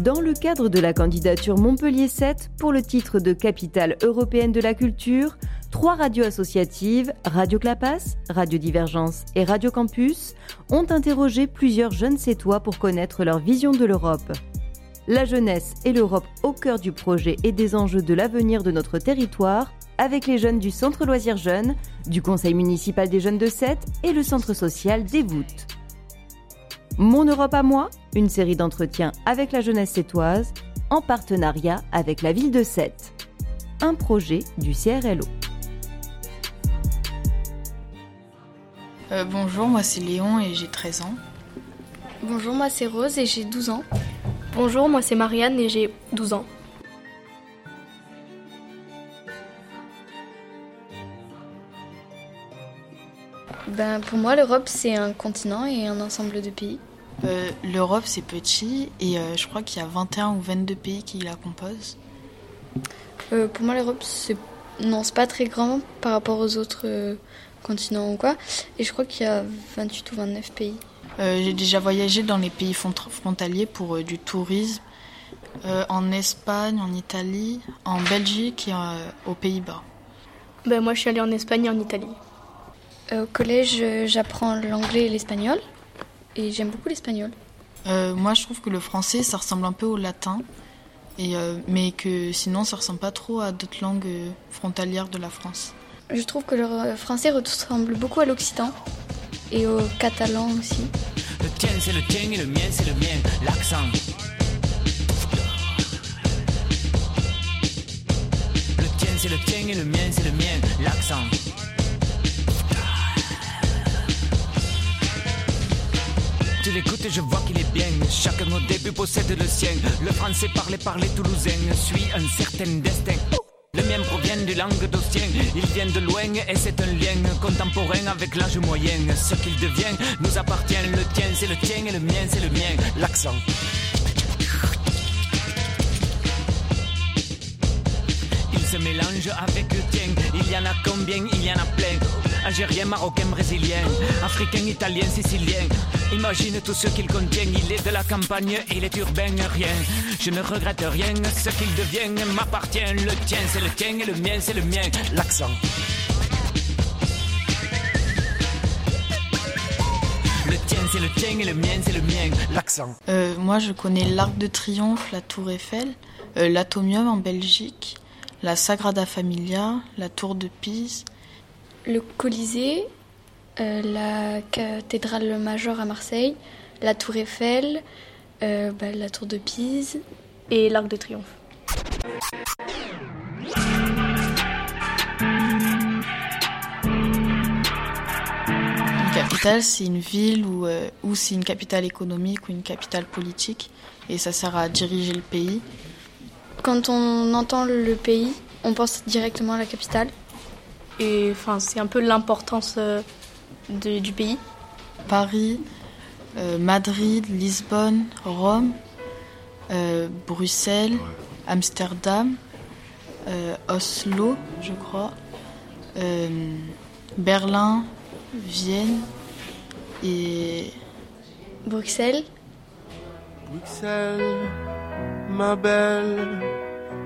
Dans le cadre de la candidature Montpellier 7 pour le titre de capitale européenne de la culture, trois radios associatives, Radio Clapas, Radio Divergence et Radio Campus, ont interrogé plusieurs jeunes sétois pour connaître leur vision de l'Europe. La jeunesse et l'Europe au cœur du projet et des enjeux de l'avenir de notre territoire, avec les jeunes du Centre Loisirs Jeunes, du Conseil municipal des jeunes de Sète et le Centre social des Voûtes. Mon Europe à moi, une série d'entretiens avec la jeunesse sétoise, en partenariat avec la ville de Sète. Un projet du CRLO. Euh, bonjour, moi c'est Léon et j'ai 13 ans. Bonjour, moi c'est Rose et j'ai 12 ans. Bonjour, moi c'est Marianne et j'ai 12 ans. Ben, pour moi, l'Europe, c'est un continent et un ensemble de pays. Euh, L'Europe c'est petit et euh, je crois qu'il y a 21 ou 22 pays qui la composent. Euh, pour moi, l'Europe, c'est non, c'est pas très grand par rapport aux autres euh, continents ou quoi. Et je crois qu'il y a 28 ou 29 pays. Euh, j'ai déjà voyagé dans les pays frontaliers pour euh, du tourisme, euh, en Espagne, en Italie, en Belgique et euh, aux Pays-Bas. Ben, moi je suis allée en Espagne et en Italie. Au collège, j'apprends l'anglais et l'espagnol. Et j'aime beaucoup l'espagnol. Euh, moi je trouve que le français ça ressemble un peu au latin, et, euh, mais que sinon ça ressemble pas trop à d'autres langues euh, frontalières de la France. Je trouve que le français ressemble beaucoup à l'occitan et au catalan aussi. Le tien c'est le tien et le mien c'est le mien, l'accent. Le tien c'est le tien et le mien c'est le mien, l'accent. Tu l'écoutes et je vois qu'il est bien. Chacun au début possède le sien. Le français parlé par les Toulousains suit un certain destin. Le mien provient du languedocien, il vient de loin et c'est un lien contemporain avec l'âge moyen. Ce qu'il devient nous appartient, le tien c'est le tien et le mien c'est le mien. L'accent. Se mélange avec le tien, il y en a combien, il y en a plein. Algérien, marocain, brésilien, africain, italien, sicilien. Imagine tout ce qu'il contient, il est de la campagne, il est urbain, rien. Je ne regrette rien, ce qu'il devient m'appartient. Le tien, c'est le tien et le mien, c'est le mien. L'accent. Le tien, c'est le tien et le mien, c'est le mien. L'accent. Euh, moi, je connais l'Arc de Triomphe, la Tour Eiffel, euh, l'Atomium en Belgique, la Sagrada Familia, la Tour de Pise. Le Colisée, euh, la cathédrale majeure à Marseille, la Tour Eiffel, euh, bah, la Tour de Pise. Et l'Arc de Triomphe. Une capitale, c'est une ville ou, euh, ou c'est une capitale économique ou une capitale politique, et ça sert à diriger le pays. Quand on entend le pays, on pense directement à la capitale. Et enfin, c'est un peu l'importance euh, du pays. Paris, euh, Madrid, Lisbonne, Rome, euh, Bruxelles, Amsterdam, euh, Oslo, je crois, euh, Berlin, Vienne et Bruxelles, Bruxelles, ma belle,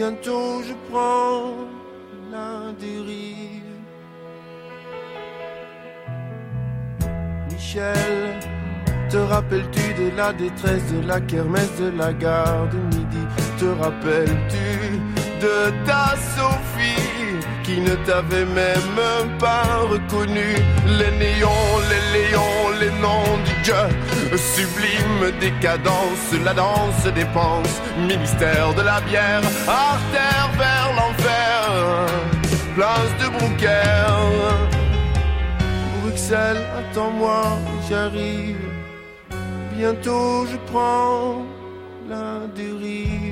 Bientôt je prends la dérive. Michel, te rappelles-tu de la détresse de la kermesse de la gare de midi? Te rappelles-tu de ta Sophie? Qui ne t'avait même pas reconnu Les néons, les léons, les noms du Dieu Sublime décadence, la danse dépense Ministère de la bière, artère vers l'enfer Place de Brouckère Bruxelles, attends-moi, j'arrive. Bientôt je prends la dérive.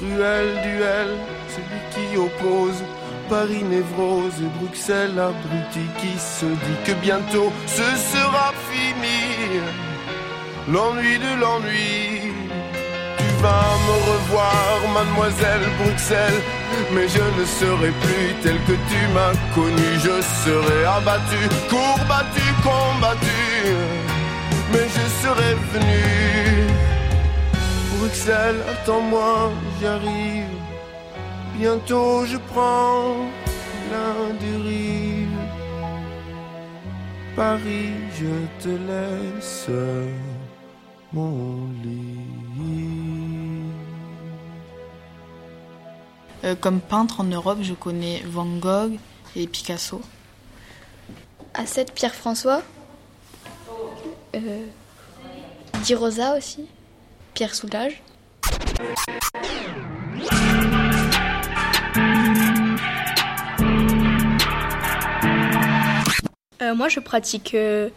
Cruel duel, celui qui oppose Paris névrose et Bruxelles abruti qui se dit que bientôt ce sera fini. L'ennui de l'ennui. Tu vas me revoir, mademoiselle Bruxelles, mais je ne serai plus tel que tu m'as connu. Je serai abattu, courbattu, combattu, mais je serai venu. Bruxelles, attends-moi, j'arrive. Bientôt je prends la dérive. Paris, je te laisse mon lit. Euh, comme peintre en Europe, je connais Van Gogh et Picasso. À 7, Pierre-François? Euh, Di Rosa aussi? Pierre Soulages. Euh, moi, je pratique euh,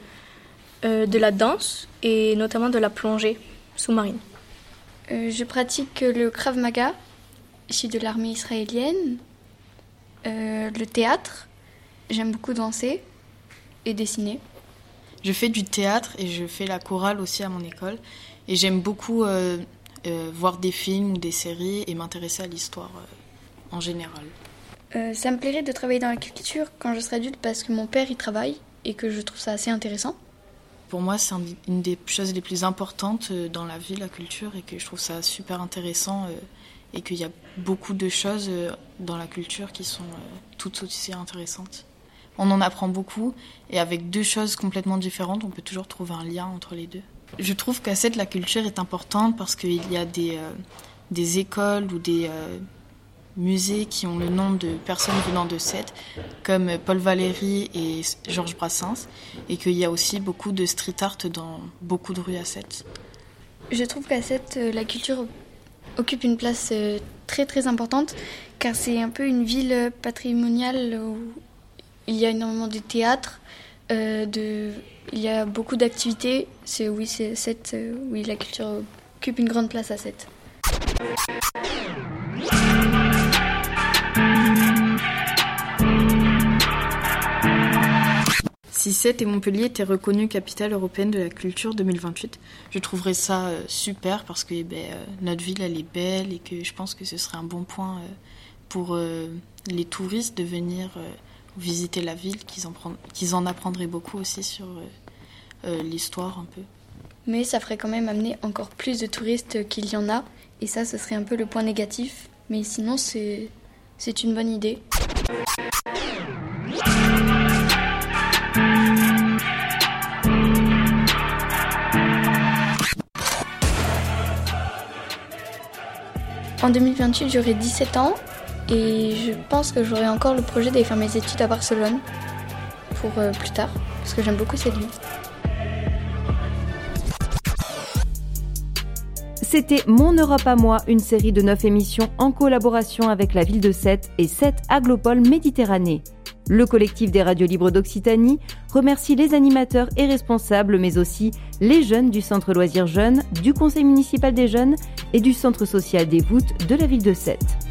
euh, de la danse et notamment de la plongée sous-marine. Euh, je pratique le Krav Maga, issu de l'armée israélienne. Euh, le théâtre. J'aime beaucoup danser et dessiner. Je fais du théâtre et je fais la chorale aussi à mon école. Et j'aime beaucoup euh, euh, voir des films ou des séries et m'intéresser à l'histoire euh, en général. Ça me plairait de travailler dans la culture quand je serai adulte parce que mon père y travaille et que je trouve ça assez intéressant. Pour moi, c'est un- une des choses les plus importantes dans la vie, la culture, et que je trouve ça super intéressant et qu'il y a beaucoup de choses dans la culture qui sont toutes aussi intéressantes. On en apprend beaucoup et avec deux choses complètement différentes, on peut toujours trouver un lien entre les deux. Je trouve qu'à cette la culture est importante parce qu'il y a des, euh, des écoles ou des euh, musées qui ont le nom de personnes venant de Sète, comme Paul Valéry et Georges Brassens, et qu'il y a aussi beaucoup de street art dans beaucoup de rues à Sète. Je trouve qu'à cette, euh, la culture occupe une place très très importante car c'est un peu une ville patrimoniale où il y a énormément de théâtre, euh, il y a beaucoup d'activités. C'est oui, c'est cette, euh, oui, la culture occupe une grande place à cette. Si Sète et Montpellier étaient reconnus capitale européenne de la culture 2028, je trouverais ça euh, super parce que ben, euh, notre ville elle est belle et que je pense que ce serait un bon point pour les touristes de venir visiter la ville, qu'ils en, apprendraient beaucoup aussi sur euh, euh, l'histoire un peu. Mais ça ferait quand même amener encore plus de touristes qu'il y en a et ça, ce serait un peu le point négatif. Mais sinon, c'est c'est une bonne idée. En 2028, j'aurai 17 ans et je pense que j'aurai encore le projet d'aller faire mes études à Barcelone pour euh, plus tard parce que j'aime beaucoup cette ville. C'était Mon Europe à moi, une série de 9 émissions en collaboration avec la ville de Sète et Sète Aglopole Méditerranée. Le collectif des radios libres d'Occitanie remercie les animateurs et responsables, mais aussi les jeunes du Centre Loisirs Jeunes, du Conseil municipal des jeunes et du Centre social des voûtes de la ville de Sète.